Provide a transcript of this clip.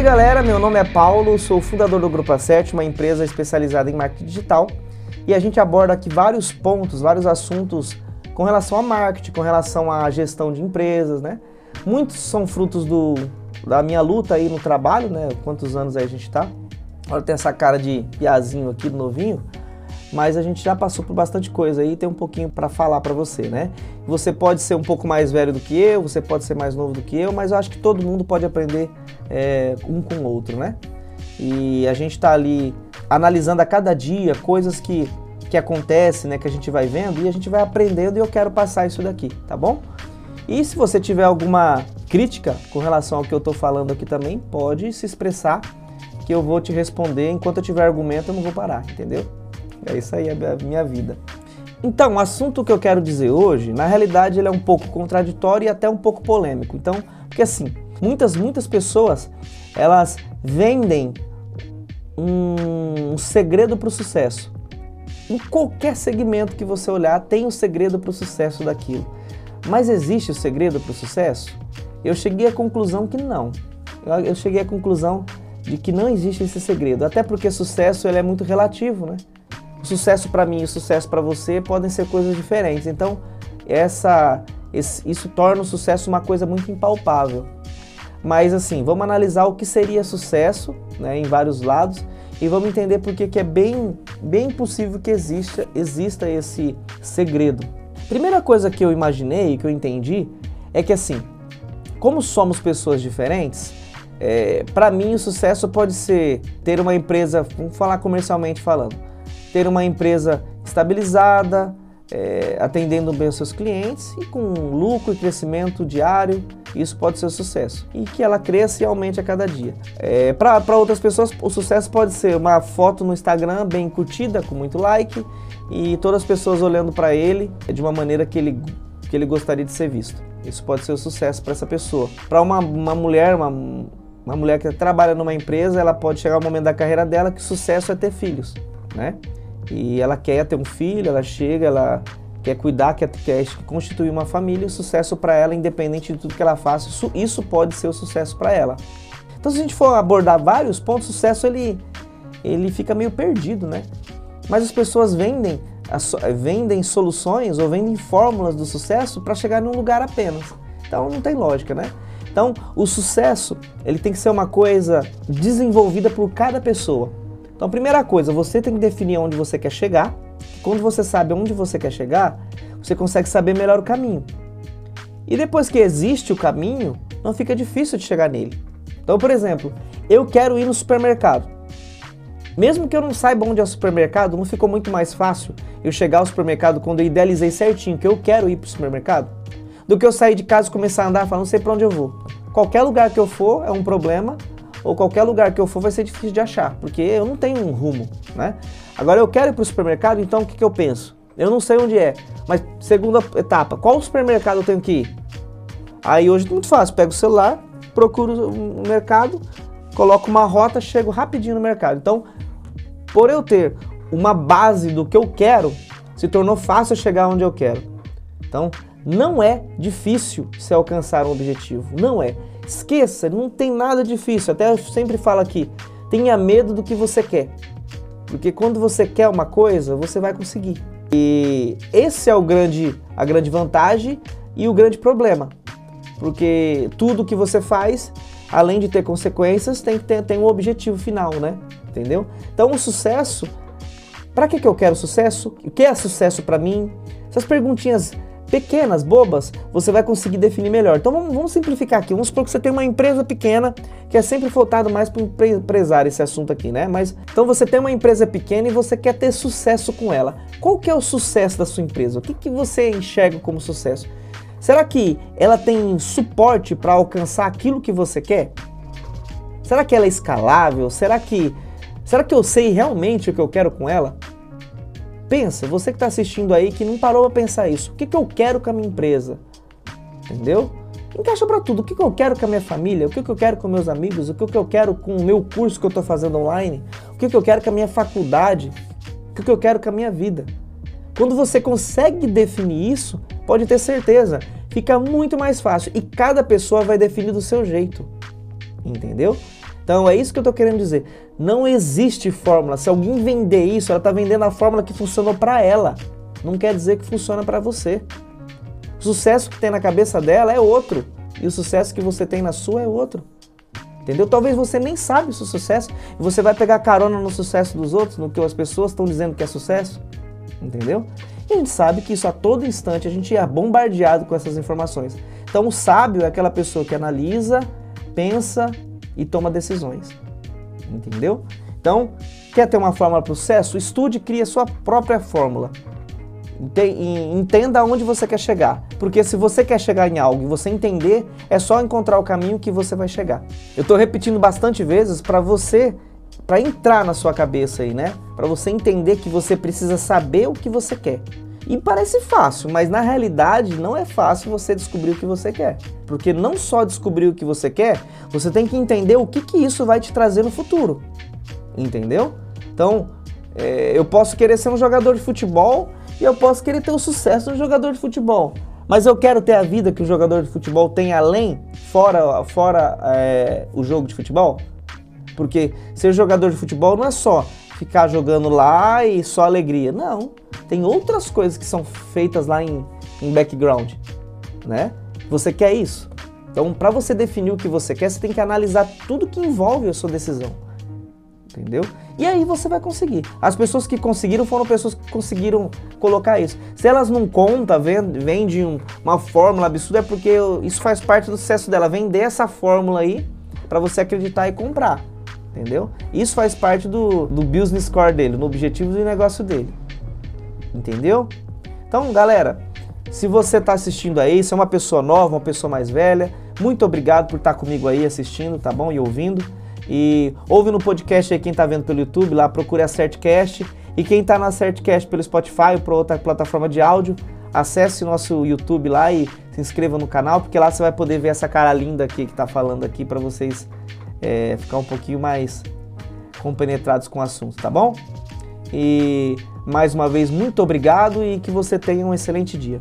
aí galera, meu nome é Paulo, sou fundador do Grupo A7, uma empresa especializada em marketing digital e a gente aborda aqui vários pontos, vários assuntos com relação a marketing, com relação à gestão de empresas, né? Muitos são frutos do, da minha luta aí no trabalho, né? Quantos anos aí a gente tá? Olha, tem essa cara de piazinho aqui, novinho, mas a gente já passou por bastante coisa aí, tem um pouquinho para falar para você, né? Você pode ser um pouco mais velho do que eu, você pode ser mais novo do que eu, mas eu acho que todo mundo pode aprender é, um com o outro, né? E a gente está ali analisando a cada dia coisas que, que acontecem, né? Que a gente vai vendo e a gente vai aprendendo e eu quero passar isso daqui, tá bom? E se você tiver alguma crítica com relação ao que eu estou falando aqui também, pode se expressar que eu vou te responder. Enquanto eu tiver argumento, eu não vou parar, entendeu? É isso aí, é a minha vida. Então, o assunto que eu quero dizer hoje, na realidade, ele é um pouco contraditório e até um pouco polêmico. Então, porque assim, muitas, muitas pessoas, elas vendem um, um segredo para o sucesso. Em qualquer segmento que você olhar, tem um segredo para o sucesso daquilo. Mas existe o segredo para o sucesso? Eu cheguei à conclusão que não. Eu, eu cheguei à conclusão de que não existe esse segredo, até porque sucesso ele é muito relativo, né? Sucesso para mim e sucesso para você podem ser coisas diferentes. Então, essa, esse, isso torna o sucesso uma coisa muito impalpável. Mas assim, vamos analisar o que seria sucesso né, em vários lados e vamos entender por que é bem, bem possível que exista, exista esse segredo. Primeira coisa que eu imaginei, que eu entendi, é que assim, como somos pessoas diferentes, é, para mim o sucesso pode ser ter uma empresa, vamos falar comercialmente falando, ter uma empresa estabilizada, é, atendendo bem os seus clientes e com lucro e crescimento diário, isso pode ser sucesso. E que ela cresça e aumente a cada dia. É, Para outras pessoas, o sucesso pode ser uma foto no Instagram bem curtida, com muito like, e todas as pessoas olhando para ele de uma maneira que ele, que ele gostaria de ser visto. Isso pode ser o sucesso para essa pessoa. Para uma, uma mulher, uma, uma mulher que trabalha numa empresa, ela pode chegar ao momento da carreira dela que sucesso é ter filhos, né? E ela quer ter um filho, ela chega, ela quer cuidar, quer, quer constituir uma família, o sucesso para ela, independente de tudo que ela faça, isso, isso pode ser o sucesso para ela. Então, se a gente for abordar vários pontos, o sucesso ele, ele fica meio perdido, né? Mas as pessoas vendem, vendem soluções ou vendem fórmulas do sucesso para chegar num lugar apenas. Então, não tem lógica, né? Então, o sucesso ele tem que ser uma coisa desenvolvida por cada pessoa. Então, primeira coisa, você tem que definir onde você quer chegar. Quando você sabe onde você quer chegar, você consegue saber melhor o caminho. E depois que existe o caminho, não fica difícil de chegar nele. Então, por exemplo, eu quero ir no supermercado. Mesmo que eu não saiba onde é o supermercado, não ficou muito mais fácil eu chegar ao supermercado quando eu idealizei certinho que eu quero ir para o supermercado, do que eu sair de casa e começar a andar falando, não sei para onde eu vou. Qualquer lugar que eu for é um problema, ou qualquer lugar que eu for vai ser difícil de achar, porque eu não tenho um rumo, né? Agora eu quero ir para o supermercado, então o que, que eu penso? Eu não sei onde é, mas segunda etapa, qual supermercado eu tenho que ir? Aí hoje é muito fácil, pego o celular, procuro um mercado, coloco uma rota, chego rapidinho no mercado. Então, por eu ter uma base do que eu quero, se tornou fácil chegar onde eu quero. Então, não é difícil se alcançar um objetivo, não é. Esqueça, não tem nada difícil. Até eu sempre falo aqui, tenha medo do que você quer. Porque quando você quer uma coisa, você vai conseguir. E esse é o grande, a grande vantagem e o grande problema. Porque tudo que você faz, além de ter consequências, tem que ter tem um objetivo final, né? Entendeu? Então o sucesso, para que, que eu quero sucesso? O que é sucesso para mim? Essas perguntinhas pequenas, bobas, você vai conseguir definir melhor. Então vamos, vamos, simplificar aqui. Vamos supor que você tem uma empresa pequena, que é sempre voltado mais para o empresário esse assunto aqui, né? Mas então você tem uma empresa pequena e você quer ter sucesso com ela. Qual que é o sucesso da sua empresa? O que, que você enxerga como sucesso? Será que ela tem suporte para alcançar aquilo que você quer? Será que ela é escalável? Será que será que eu sei realmente o que eu quero com ela? Pensa, você que está assistindo aí que não parou para pensar isso. O que, que eu quero com a minha empresa? Entendeu? Encaixa para tudo. O que, que eu quero com a minha família? O que, que eu quero com meus amigos? O que, que eu quero com o meu curso que eu estou fazendo online? O que, que eu quero com a minha faculdade? O que, que eu quero com a minha vida? Quando você consegue definir isso, pode ter certeza, fica muito mais fácil e cada pessoa vai definir do seu jeito. Entendeu? Então é isso que eu estou querendo dizer. Não existe fórmula. Se alguém vender isso, ela está vendendo a fórmula que funcionou para ela. Não quer dizer que funciona para você. O sucesso que tem na cabeça dela é outro. E o sucesso que você tem na sua é outro. Entendeu? Talvez você nem sabe o seu sucesso e você vai pegar carona no sucesso dos outros, no que as pessoas estão dizendo que é sucesso. Entendeu? E a gente sabe que isso a todo instante a gente é bombardeado com essas informações. Então o sábio é aquela pessoa que analisa, pensa e toma decisões. Entendeu? Então, quer ter uma fórmula para o sucesso? Estude e crie a sua própria fórmula. Entenda aonde você quer chegar. Porque se você quer chegar em algo e você entender, é só encontrar o caminho que você vai chegar. Eu estou repetindo bastante vezes para você, para entrar na sua cabeça aí, né? Para você entender que você precisa saber o que você quer. E parece fácil, mas na realidade não é fácil você descobrir o que você quer. Porque não só descobrir o que você quer, você tem que entender o que, que isso vai te trazer no futuro. Entendeu? Então, é, eu posso querer ser um jogador de futebol e eu posso querer ter o sucesso de um jogador de futebol. Mas eu quero ter a vida que o jogador de futebol tem além, fora, fora é, o jogo de futebol? Porque ser jogador de futebol não é só ficar jogando lá e só alegria. Não. Tem outras coisas que são feitas lá em, em background, né? Você quer isso? Então, para você definir o que você quer, você tem que analisar tudo que envolve a sua decisão. Entendeu? E aí você vai conseguir. As pessoas que conseguiram foram pessoas que conseguiram colocar isso. Se elas não contam, vendem um, uma fórmula absurda, é porque isso faz parte do sucesso dela. Vender essa fórmula aí para você acreditar e comprar. Entendeu? Isso faz parte do, do business core dele, no objetivo do negócio dele. Entendeu? Então, galera, se você está assistindo aí, se é uma pessoa nova, uma pessoa mais velha, muito obrigado por estar tá comigo aí assistindo, tá bom? E ouvindo. E ouve no podcast aí quem está vendo pelo YouTube, lá procure a Certcast. E quem está na Certcast pelo Spotify ou por outra plataforma de áudio, acesse nosso YouTube lá e se inscreva no canal, porque lá você vai poder ver essa cara linda aqui que está falando aqui para vocês é, ficar um pouquinho mais compenetrados com o assunto, tá bom? E mais uma vez, muito obrigado e que você tenha um excelente dia.